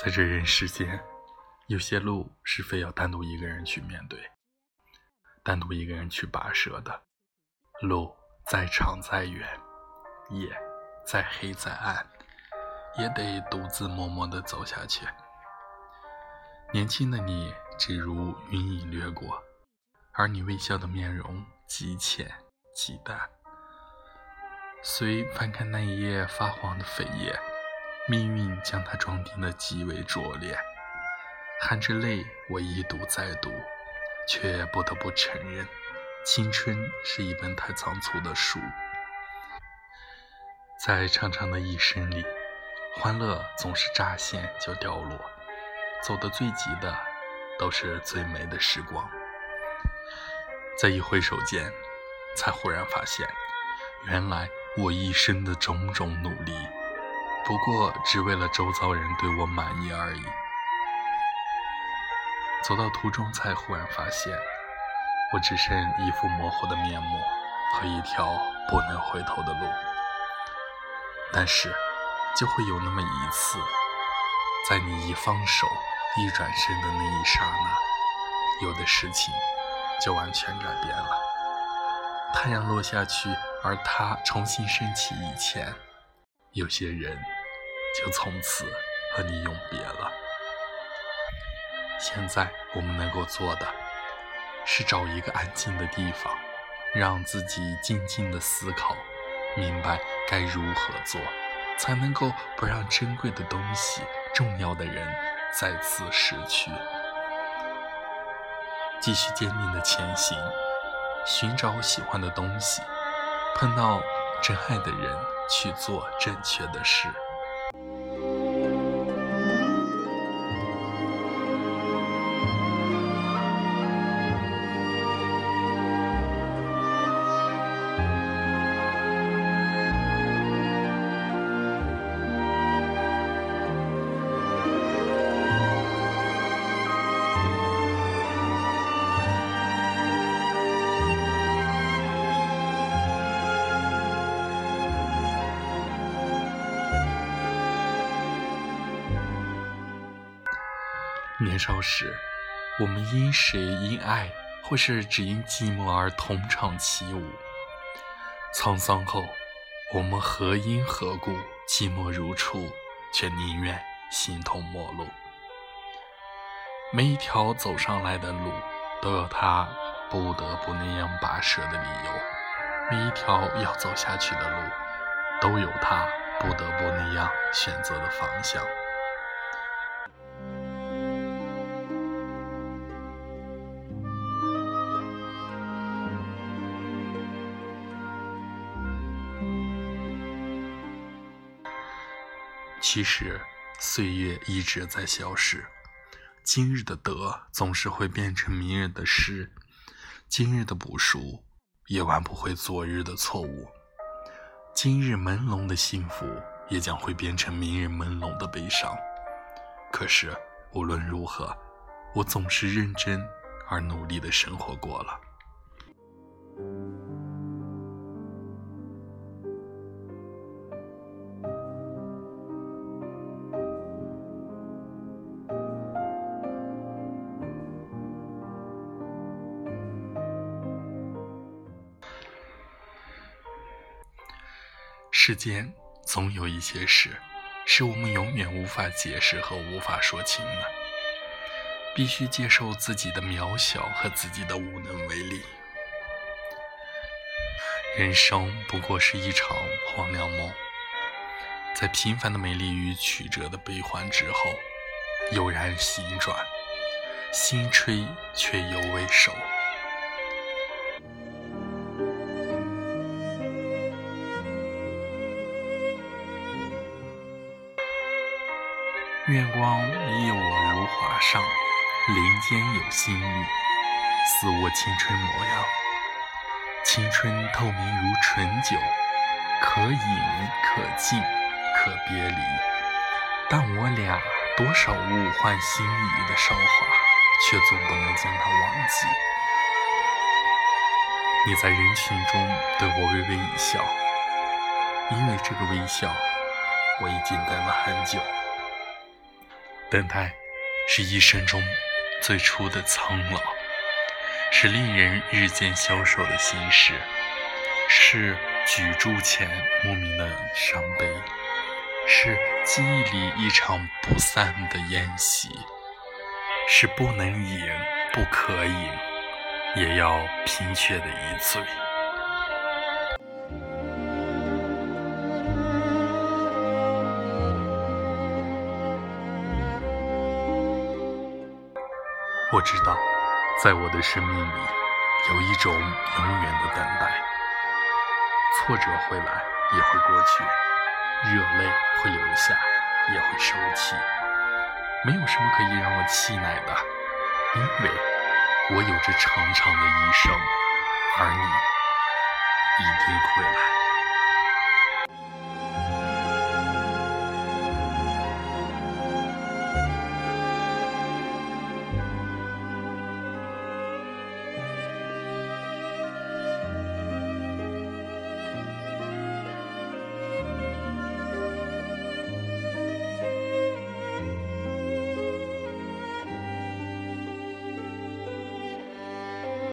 在这人世间，有些路是非要单独一个人去面对，单独一个人去跋涉的。路再长再远，夜再黑再暗，也得独自默默地走下去。年轻的你，只如云影掠过，而你微笑的面容极浅极淡。虽翻开那一页发黄的扉页，命运将它装订得极为拙劣。含着泪，我一读再读，却不得不承认，青春是一本太仓促的书。在长长的一生里，欢乐总是乍现就掉落。走得最急的，都是最美的时光。在一挥手间，才忽然发现，原来我一生的种种努力，不过只为了周遭人对我满意而已。走到途中，才忽然发现，我只剩一副模糊的面目和一条不能回头的路。但是，就会有那么一次。在你一放手、一转身的那一刹那，有的事情就完全改变了。太阳落下去，而它重新升起以前，有些人就从此和你永别了。现在我们能够做的，是找一个安静的地方，让自己静静的思考，明白该如何做，才能够不让珍贵的东西。重要的人再次失去，继续坚定的前行，寻找喜欢的东西，碰到真爱的人，去做正确的事。年少时，我们因谁因爱，或是只因寂寞而同唱起舞；沧桑后，我们何因何故寂寞如初，却宁愿形同陌路。每一条走上来的路，都有他不得不那样跋涉的理由；每一条要走下去的路，都有他不得不那样选择的方向。其实，岁月一直在消逝。今日的得，总是会变成明日的失；今日的不熟，也挽不回昨日的错误。今日朦胧的幸福，也将会变成明日朦胧的悲伤。可是，无论如何，我总是认真而努力的生活过了。世间总有一些事，是我们永远无法解释和无法说清的。必须接受自己的渺小和自己的无能为力。人生不过是一场荒凉梦，在平凡的美丽与曲折的悲欢之后，悠然醒转，心吹却犹未收。月光依我如华裳，林间有新绿，似我青春模样。青春透明如醇酒，可饮可敬可别离。但我俩多少物换星移的韶华，却总不能将它忘记。你在人群中对我微微一笑，因为这个微笑，我已经等了很久。等待是一生中最初的苍老，是令人日渐消瘦的心事，是举箸前莫名的伤悲，是记忆里一场不散的宴席，是不能饮、不可饮，也要拼却的一醉。我知道，在我的生命里，有一种永远的等待。挫折会来，也会过去；热泪会流下，也会收起。没有什么可以让我气馁的，因为我有着长长的一生，而你一定会来。